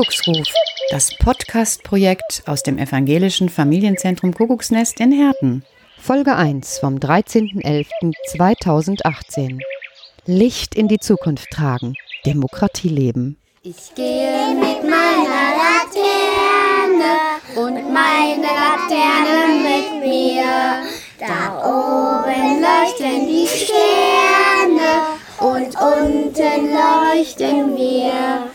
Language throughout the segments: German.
Kuckucksruf, das Podcast-Projekt aus dem evangelischen Familienzentrum Kuckucksnest in Herten. Folge 1 vom 13.11.2018. Licht in die Zukunft tragen, Demokratie leben. Ich gehe mit meiner Laterne und meine Laterne mit mir. Da oben leuchten die Sterne und unten leuchten wir.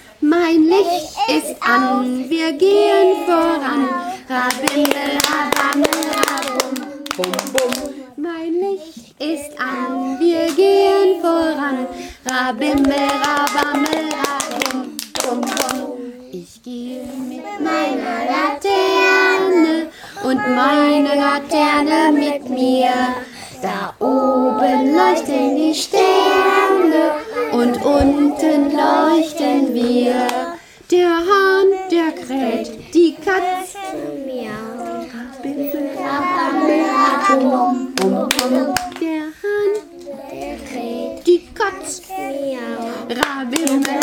Licht ist an, wir gehen voran. Rabimmel, rabammel, rabum, bum, bum. Mein Licht ist an, wir gehen voran. Rabimmel, rabammel, rabum, bum, bum. Ich gehe mit meiner Laterne und meine Laterne mit mir. Da oben leuchten die Sterne und unten leuchten wir. Der Hahn, der kräht, die Katze miaut. Der Hahn, der kräht, die Katze miaut. Rabimmel,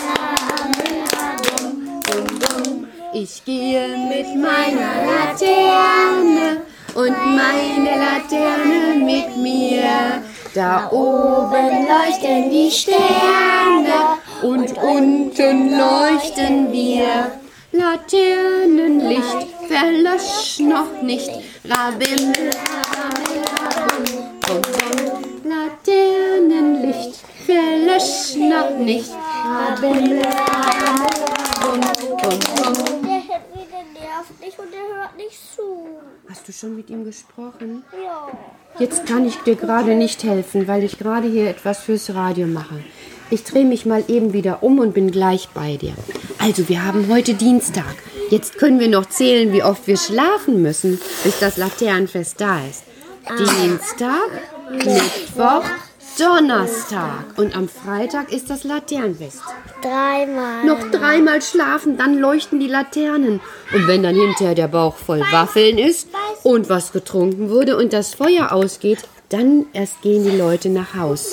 bum. Ich gehe mit meiner Laterne und meine Laterne mit mir. Da oben leuchten die Sterne und unten leuchten wir. Laternenlicht verlöscht noch nicht. Bum. Laternenlicht verlöscht noch nicht. Hedwige nervt nicht und er hört nicht zu. Hast du schon mit ihm gesprochen? Ja. Jetzt kann ich dir gerade nicht helfen, weil ich gerade hier etwas fürs Radio mache. Ich drehe mich mal eben wieder um und bin gleich bei dir. Also, wir haben heute Dienstag. Jetzt können wir noch zählen, wie oft wir schlafen müssen, bis das Laternenfest da ist. Dienstag, Mittwoch, Donnerstag. Und am Freitag ist das Laternenfest. Dreimal. Noch dreimal schlafen, dann leuchten die Laternen. Und wenn dann hinterher der Bauch voll Waffeln ist und was getrunken wurde und das Feuer ausgeht, dann erst gehen die Leute nach Haus.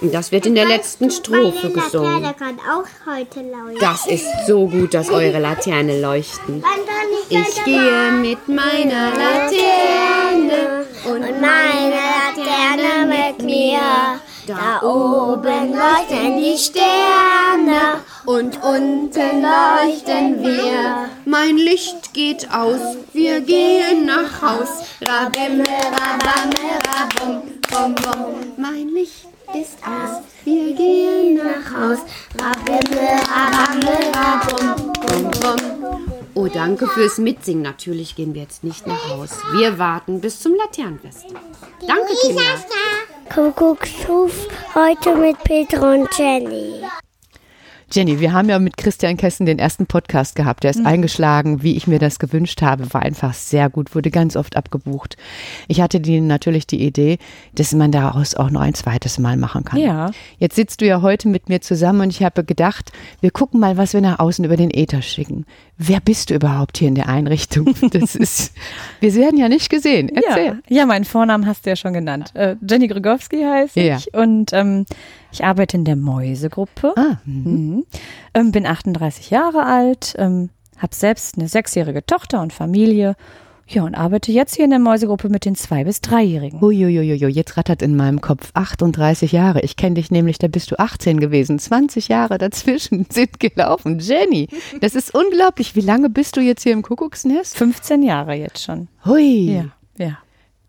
Und das wird in der letzten Strophe gesungen. Laterne kann auch heute leuchten. Das ist so gut, dass eure Laterne leuchten. Ich gehe mit meiner Laterne und meine Laterne mit mir. Da oben leuchten die Sterne und unten leuchten wir. Mein Licht geht aus, wir gehen nach Haus. Rabimmel, rabammel, rabum, bum, bum. Mein Licht ist aus, wir gehen nach Haus. Oh, danke fürs Mitsingen. Natürlich gehen wir jetzt nicht nach Haus. Wir warten bis zum Laternenfest. Danke, Kinder. Kuckucksruf heute mit Peter und Jenny. Jenny, wir haben ja mit Christian Kessen den ersten Podcast gehabt. Der ist eingeschlagen, wie ich mir das gewünscht habe. War einfach sehr gut, wurde ganz oft abgebucht. Ich hatte die, natürlich die Idee, dass man daraus auch noch ein zweites Mal machen kann. Ja. Jetzt sitzt du ja heute mit mir zusammen und ich habe gedacht, wir gucken mal, was wir nach außen über den Äther schicken. Wer bist du überhaupt hier in der Einrichtung? Das ist, wir werden ja nicht gesehen. Erzähl. Ja, ja, meinen Vornamen hast du ja schon genannt. Äh, Jenny Grigowski heiße Ja. ich und ähm, ich arbeite in der Mäusegruppe. Ah, Mhm. Ähm, bin 38 Jahre alt, ähm, habe selbst eine sechsjährige Tochter und Familie. Ja, und arbeite jetzt hier in der Mäusegruppe mit den zwei- bis dreijährigen. Huiuiuiui, jetzt rattert in meinem Kopf 38 Jahre. Ich kenne dich nämlich, da bist du 18 gewesen. 20 Jahre dazwischen sind gelaufen. Jenny, das ist unglaublich. Wie lange bist du jetzt hier im Kuckucksnest? 15 Jahre jetzt schon. Hui, Ja, ja.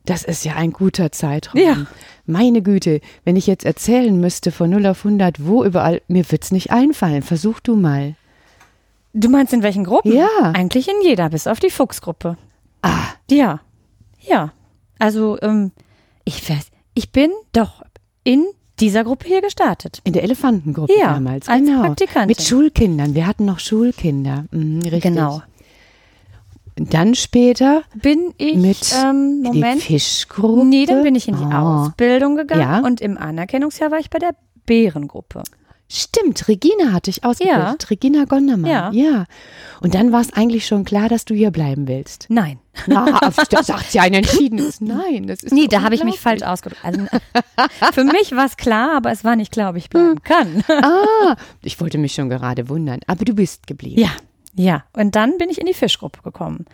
das ist ja ein guter Zeitraum. Ja. Meine Güte, wenn ich jetzt erzählen müsste von 0 auf 100, wo überall, mir wird's nicht einfallen. Versuch du mal. Du meinst in welchen Gruppen? Ja. Eigentlich in jeder, bis auf die Fuchsgruppe. Ah, Ja, ja. Also, ähm, ich weiß, ich bin doch in dieser Gruppe hier gestartet. in der Elefantengruppe Ja, damals. als genau. Praktikantin. Mit Schulkindern. Wir hatten noch Schulkinder. Mhm, richtig. Genau. Dann später Bin ich, mit ähm, in die Moment. Fischgruppe. Nee, dann bin ich in die Oh. Ausbildung gegangen Ja. und im Anerkennungsjahr war ich bei der Bärengruppe. Stimmt, Regina hatte ich ausgebildet. Regina Gondermann. Ja. ja. Und dann war es eigentlich schon klar, dass du hier bleiben willst. Nein. Na, da sagt sie ein entschiedenes Nein. Das ist Nee, da habe ich mich falsch ausgedrückt. Also, für mich war es klar, aber es war nicht klar, ob ich bleiben kann. Ah, ich wollte mich schon gerade wundern. Aber du bist geblieben. Ja, Ja, und dann bin ich in die Fischgruppe gekommen.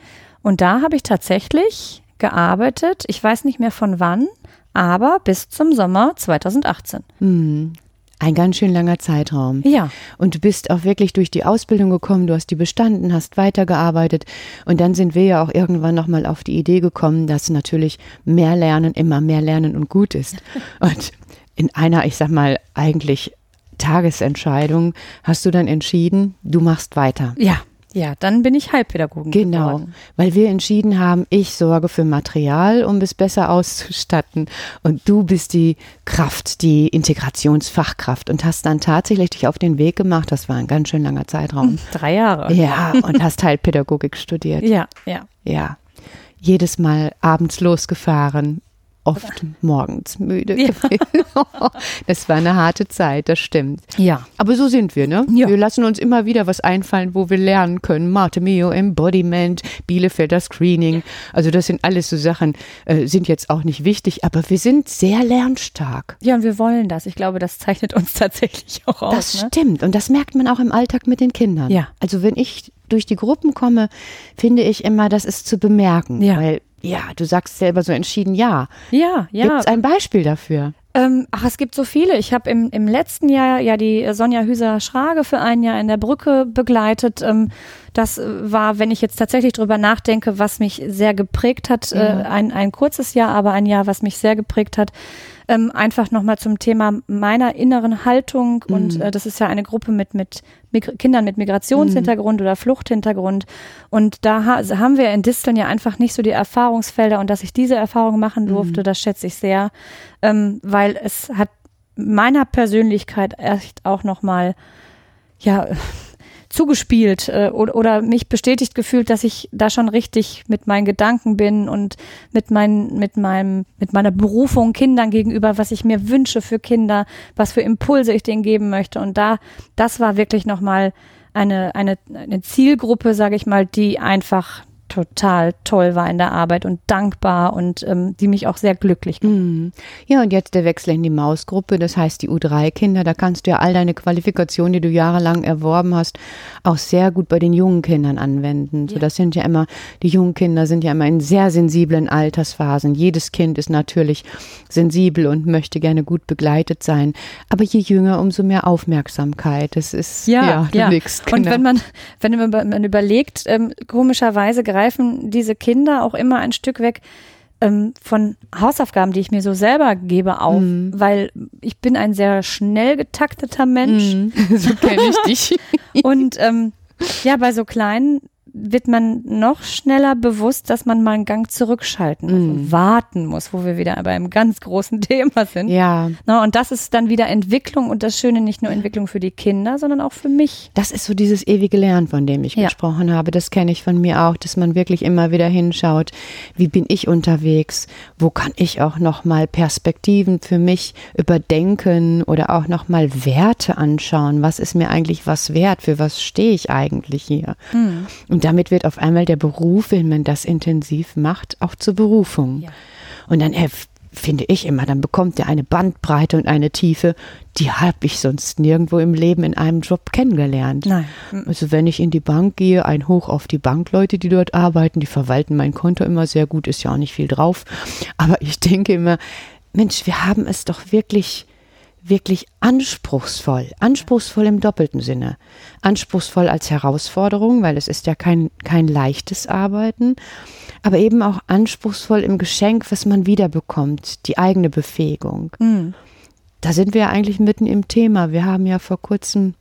Und da habe ich tatsächlich gearbeitet, ich weiß nicht mehr von wann, aber bis zum Sommer 2018. Hm. Ein ganz schön langer Zeitraum. Ja. Und du bist auch wirklich durch die Ausbildung gekommen, du hast die bestanden, hast weitergearbeitet. Und dann sind wir ja auch irgendwann nochmal auf die Idee gekommen, dass natürlich mehr Lernen immer mehr Lernen und gut ist. Und in einer, ich sag mal, eigentlich Tagesentscheidung hast du dann entschieden, du machst weiter. Ja, ja, dann bin ich Heilpädagogin Genau, geworden. weil wir entschieden haben, ich sorge für Material, um es besser auszustatten und du bist die Kraft, die Integrationsfachkraft und hast dann tatsächlich dich auf den Weg gemacht, das war ein ganz schön langer Zeitraum. Drei Jahre. Ja, und hast Heilpädagogik studiert. Ja, ja. Ja. Jedes Mal abends losgefahren, oft morgens müde. Ja. Das war eine harte Zeit, das stimmt. Ja. Aber so sind wir, ne? Ja. Wir lassen uns immer wieder was einfallen, wo wir lernen können. Marte Mio, Embodiment, Bielefelder Screening. Also das sind alles so Sachen, äh, sind jetzt auch nicht wichtig, aber wir sind sehr lernstark. Ja, und wir wollen das. Ich glaube, das zeichnet uns tatsächlich auch aus. Das ne? stimmt. Und das merkt man auch im Alltag mit den Kindern. Ja. Also wenn ich durch die Gruppen komme, finde ich immer, das ist zu bemerken. Ja. Weil, ja, du sagst selber so entschieden ja. Ja, ja. Gibt es ein Beispiel dafür? Ähm, ach, es gibt so viele. Ich habe im, im letzten Jahr ja die äh, Sonja Hüser-Schrage für ein Jahr in der Brücke begleitet. Ähm, das äh, war, wenn ich jetzt tatsächlich drüber nachdenke, was mich sehr geprägt hat, äh, ein, ein kurzes Jahr, aber ein Jahr, was mich sehr geprägt hat. Ähm, einfach nochmal zum Thema meiner inneren Haltung. Und äh, das ist ja eine Gruppe mit, mit Mig Kindern mit Migrationshintergrund oder Fluchthintergrund. Und da ha haben wir in Disteln ja einfach nicht so die Erfahrungsfelder. Und dass ich diese Erfahrung machen durfte, das schätze ich sehr, ähm, weil es hat meiner Persönlichkeit echt auch nochmal, ja, zugespielt äh, oder, oder mich bestätigt gefühlt, dass ich da schon richtig mit meinen Gedanken bin und mit meinen, mit meinem, mit meiner Berufung Kindern gegenüber, was ich mir wünsche für Kinder, was für Impulse ich denen geben möchte. Und da, das war wirklich nochmal eine, eine, eine Zielgruppe, sage ich mal, die einfach total toll war in der Arbeit und dankbar und ähm, die mich auch sehr glücklich gemacht. Mhm. Ja, und jetzt der Wechsel in die Mausgruppe, das heißt die U3-Kinder, da kannst du ja all deine Qualifikationen, die du jahrelang erworben hast, auch sehr gut bei den jungen Kindern anwenden. So, das sind ja immer, die jungen Kinder sind ja immer in sehr sensiblen Altersphasen. Jedes Kind ist natürlich sensibel und möchte gerne gut begleitet sein. Aber je jünger, umso mehr Aufmerksamkeit. Das ist, ja, nix, Und genau. wenn man, wenn man, überlegt, ähm, komischerweise greifen diese Kinder auch immer ein Stück weg ähm, von Hausaufgaben, die ich mir so selber gebe, auf, Mhm. weil ich bin ein sehr schnell getakteter Mensch Mhm. so kenne ich dich. und ähm, ja, bei so kleinen wird man noch schneller bewusst, dass man mal einen Gang zurückschalten muss und warten muss, wo wir wieder bei einem ganz großen Thema sind. Ja, Na, und das ist dann wieder Entwicklung und das Schöne nicht nur Entwicklung für die Kinder, sondern auch für mich. Das ist so dieses ewige Lernen, von dem ich Ja. gesprochen habe. Das kenne ich von mir auch, dass man wirklich immer wieder hinschaut, wie bin ich unterwegs, wo kann ich auch nochmal Perspektiven für mich überdenken oder auch nochmal Werte anschauen. Was ist mir eigentlich was wert? Für was stehe ich eigentlich hier? Und damit wird auf einmal der Beruf, wenn man das intensiv macht, auch zur Berufung. Ja. Und dann äh, finde ich immer, dann bekommt er eine Bandbreite und eine Tiefe, die habe ich sonst nirgendwo im Leben in einem Job kennengelernt. Nein. Also wenn ich in die Bank gehe, ein Hoch auf die Bankleute, die dort arbeiten, die verwalten mein Konto immer sehr gut, ist ja auch nicht viel drauf. Aber ich denke immer, Mensch, wir haben es doch wirklich, wirklich anspruchsvoll. Anspruchsvoll im doppelten Sinne. Anspruchsvoll als Herausforderung, weil es ist ja kein, kein leichtes Arbeiten. Aber eben auch anspruchsvoll im Geschenk, was man wiederbekommt, die eigene Befähigung. Mhm. Da sind wir ja eigentlich mitten im Thema. Wir haben ja vor kurzem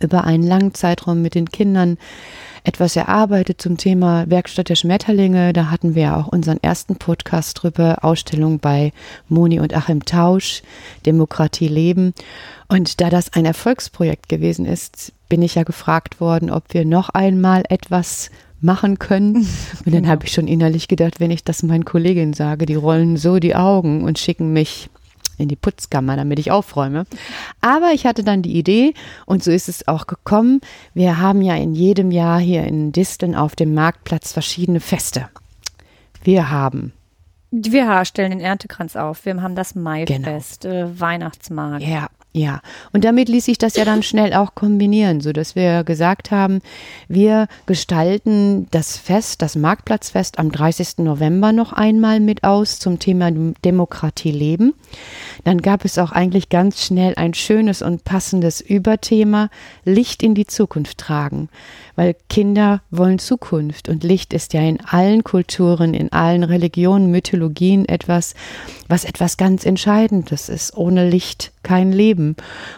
über einen langen Zeitraum mit den Kindern etwas erarbeitet zum Thema Werkstatt der Schmetterlinge. Da hatten wir ja auch unseren ersten Podcast drüber, Ausstellung bei Moni und Achim Tausch, Demokratie leben. Und da das ein Erfolgsprojekt gewesen ist, bin ich ja gefragt worden, ob wir noch einmal etwas machen können. Und dann habe ich schon innerlich gedacht, wenn ich das meinen Kolleginnen sage, die rollen so die Augen und schicken mich in die Putzkammer, damit ich aufräume. Aber ich hatte dann die Idee und so ist es auch gekommen. Wir haben ja in jedem Jahr hier in Disteln auf dem Marktplatz verschiedene Feste. Wir haben Wir stellen den Erntekranz auf. Wir haben das Maifest, äh, Weihnachtsmarkt. ja, Ja, und damit ließ sich das ja dann schnell auch kombinieren, so dass wir gesagt haben, wir gestalten das Fest, das Marktplatzfest am 30. November noch einmal mit aus zum Thema Demokratie leben. Dann gab es auch eigentlich ganz schnell ein schönes und passendes Überthema Licht in die Zukunft tragen, weil Kinder wollen Zukunft und Licht ist ja in allen Kulturen, in allen Religionen, Mythologien etwas, was etwas ganz Entscheidendes ist. Ohne Licht kein Leben.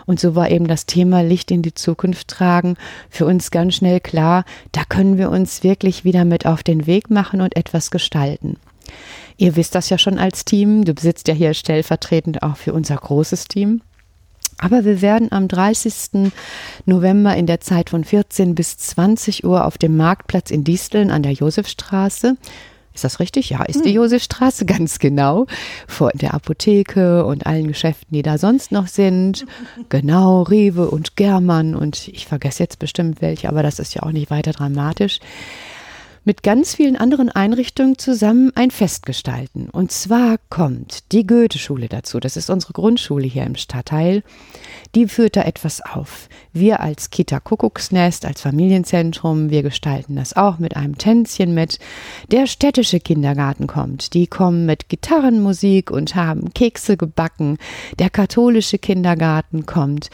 Und so war eben das Thema Licht in die Zukunft tragen für uns ganz schnell klar, da können wir uns wirklich wieder mit auf den Weg machen und etwas gestalten. Ihr wisst das ja schon als Team. Du besitzt ja hier stellvertretend auch für unser großes Team. Aber wir werden am 30. November in der Zeit von 14 bis 20 Uhr auf dem Marktplatz in Disteln an der Josefstraße ist das richtig? Ja, ist die hm. Josefstraße ganz genau. Vor der Apotheke und allen Geschäften, die da sonst noch sind. Genau, Rewe und Germann und ich vergesse jetzt bestimmt welche, aber das ist ja auch nicht weiter dramatisch mit ganz vielen anderen Einrichtungen zusammen ein Fest gestalten. Und zwar kommt die Goethe-Schule dazu. Das ist unsere Grundschule hier im Stadtteil. Die führt da etwas auf. Wir als Kita Kuckucksnest, als Familienzentrum, wir gestalten das auch mit einem Tänzchen mit. Der städtische Kindergarten kommt. Die kommen mit Gitarrenmusik und haben Kekse gebacken. Der katholische Kindergarten kommt.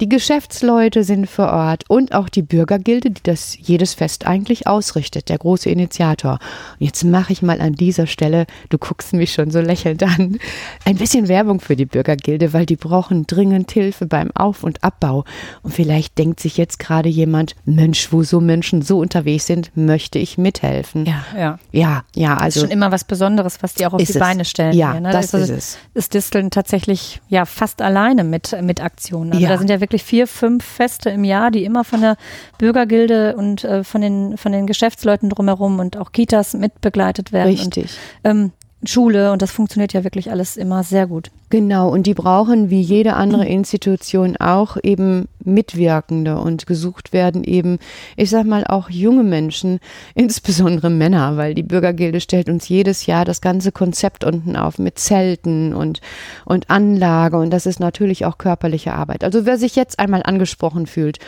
Die Geschäftsleute sind vor Ort und auch die Bürgergilde, die das jedes Fest eigentlich ausrichtet. Der große Initiator. Und jetzt mache ich mal an dieser Stelle, du guckst mich schon so lächelnd an, ein bisschen Werbung für die Bürgergilde, weil die brauchen dringend Hilfe beim Auf- und Abbau. Und vielleicht denkt sich jetzt gerade jemand, Mensch, wo so Menschen so unterwegs sind, möchte ich mithelfen. Ja, ja. Ja, ja, also. Das ist schon immer was Besonderes, was die auch auf die es. Beine stellen. Ja, hier, ne? das, das ist es. Ist Disteln tatsächlich ja fast alleine mit, mit Aktionen. Also Ja. da sind ja wirklich vier, fünf Feste im Jahr, die immer von der Bürgergilde und äh, von den, von den Geschäftsleuten drumherum und auch Kitas mitbegleitet werden. Richtig. Und, ähm, Schule und das funktioniert ja wirklich alles immer sehr gut. Genau, und die brauchen wie jede andere Institution auch eben Mitwirkende und gesucht werden eben, ich sag mal, auch junge Menschen, insbesondere Männer, weil die Bürgergilde stellt uns jedes Jahr das ganze Konzept unten auf mit Zelten und, und Anlage und das ist natürlich auch körperliche Arbeit. Also wer sich jetzt einmal angesprochen fühlt,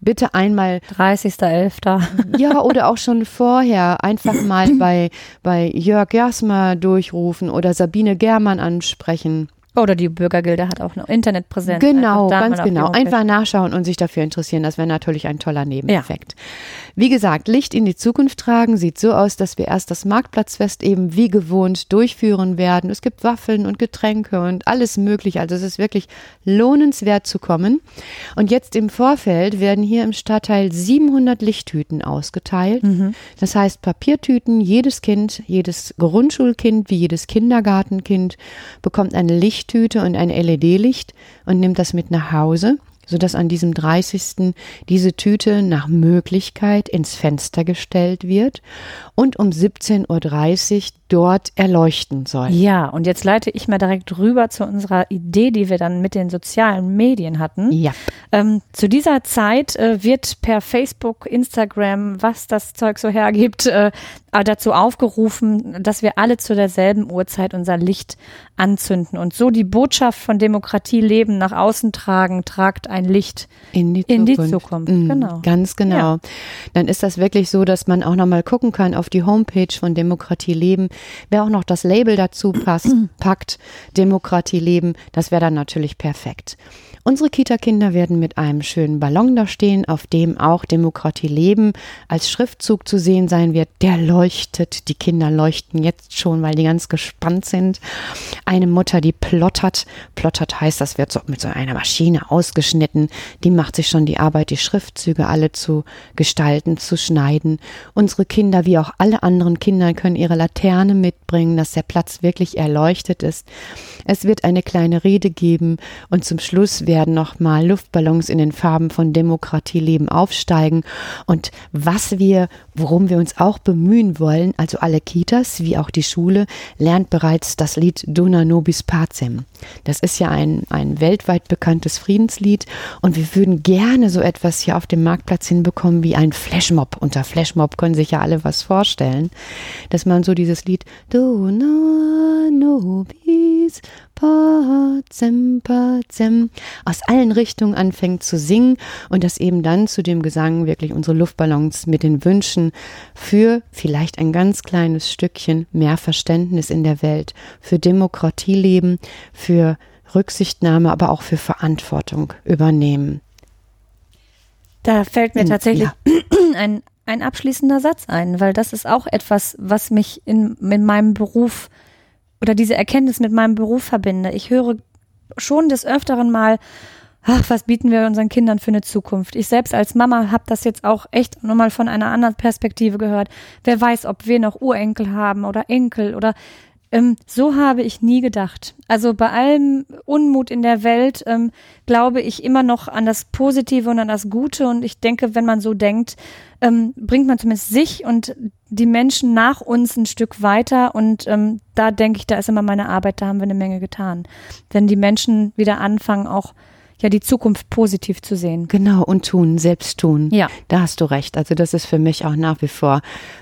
bitte einmal 30.11. ja, oder auch schon vorher einfach mal bei, bei Jörg Jasmer durchrufen oder Sabine Germann ansprechen. Oder die Bürgergilde hat auch eine Internetpräsenz. Genau, ganz genau. Einfach nachschauen und sich dafür interessieren. Das wäre natürlich ein toller Nebeneffekt. Wie gesagt, Licht in die Zukunft tragen sieht so aus, dass wir erst das Marktplatzfest eben wie gewohnt durchführen werden. Es gibt Waffeln und Getränke und alles mögliche. Also es ist wirklich lohnenswert zu kommen. Und jetzt im Vorfeld werden hier im Stadtteil 700 Lichttüten ausgeteilt. Das heißt Papiertüten. Jedes Kind, jedes Grundschulkind wie jedes Kindergartenkind bekommt eine Lichttüte und ein LED-Licht und nimmt das mit nach Hause, sodass an diesem 30. diese Tüte nach Möglichkeit ins Fenster gestellt wird und um 17.30 Uhr dort erleuchten soll. Ja, und jetzt leite ich mal direkt rüber zu unserer Idee, die wir dann mit den sozialen Medien hatten. Ja. Ähm, zu dieser Zeit äh, wird per Facebook, Instagram, was das Zeug so hergibt, äh, dazu aufgerufen, dass wir alle zu derselben Uhrzeit unser Licht anzünden und so die Botschaft von Demokratie leben nach außen tragen, tragt ein Licht In die in die Zukunft. Zukunft. Mm, Genau. Ganz genau. Ja. Dann ist das wirklich so, dass man auch nochmal gucken kann auf die Homepage von Demokratie Leben. Wer auch noch das Label dazu passt, packt, Demokratie Leben, das wäre dann natürlich perfekt. Unsere Kita-Kinder werden mit einem schönen Ballon da stehen, auf dem auch Demokratie leben als Schriftzug zu sehen sein wird. Der leuchtet. Die Kinder leuchten jetzt schon, weil die ganz gespannt sind. Eine Mutter, die plottert. Plottert heißt, das wird so mit so einer Maschine ausgeschnitten. Die macht sich schon die Arbeit, die Schriftzüge alle zu gestalten, zu schneiden. Unsere Kinder, wie auch alle anderen Kinder, können ihre Laterne mitbringen, dass der Platz wirklich erleuchtet ist. Es wird eine kleine Rede geben und zum Schluss werden nochmal Luftballons in den Farben von Demokratie leben aufsteigen. Und was wir, worum wir uns auch bemühen wollen, also alle Kitas wie auch die Schule, lernt bereits das Lied Dona Nobis Pacem. Das ist ja ein, ein weltweit bekanntes Friedenslied und wir würden gerne so etwas hier auf dem Marktplatz hinbekommen wie ein Flashmob. Unter Flashmob können sich ja alle was vorstellen, dass man so dieses Lied Lied. Dona nobis pacem, pacem, aus allen Richtungen anfängt zu singen und das eben dann zu dem Gesang wirklich unsere Luftballons mit den Wünschen für vielleicht ein ganz kleines Stückchen mehr Verständnis in der Welt, für Demokratie leben, für Rücksichtnahme, aber auch für Verantwortung übernehmen. Da fällt mir tatsächlich ja. ein, ein abschließender Satz ein, weil das ist auch etwas, was mich in, in meinem Beruf oder diese Erkenntnis mit meinem Beruf verbinde. Ich höre schon des Öfteren mal, ach, was bieten wir unseren Kindern für eine Zukunft? Ich selbst als Mama habe das jetzt auch echt nochmal von einer anderen Perspektive gehört. Wer weiß, ob wir noch Urenkel haben oder Enkel oder ähm, so habe ich nie gedacht. Also bei allem Unmut in der Welt ähm, glaube ich immer noch an das Positive und an das Gute. Und ich denke, wenn man so denkt, ähm, bringt man zumindest sich und die Menschen nach uns ein Stück weiter. Und ähm, da denke ich, da ist immer meine Arbeit, da haben wir eine Menge getan. Wenn die Menschen wieder anfangen, auch ja die Zukunft positiv zu sehen. Genau, und tun, selbst tun. Ja. Da hast du recht. Also das ist für mich auch nach wie vor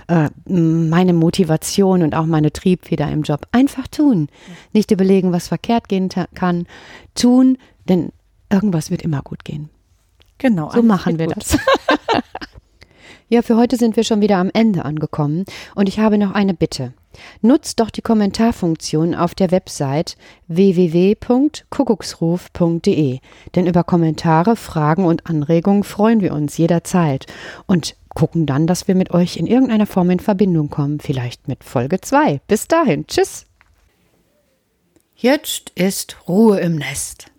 äh, meine Motivation und auch meine Triebfeder im Job. Einfach tun. Nicht überlegen, was verkehrt gehen kann. Tun, denn irgendwas wird immer gut gehen. Genau. So machen wir gut. das. ja, für heute sind wir schon wieder am Ende angekommen und ich habe noch eine Bitte. Nutzt doch die Kommentarfunktion auf der Website www.kuckucksruf.de, denn über Kommentare, Fragen und Anregungen freuen wir uns jederzeit und gucken dann, dass wir mit euch in irgendeiner Form in Verbindung kommen, vielleicht mit Folge 2. Bis dahin, tschüss. Jetzt ist Ruhe im Nest.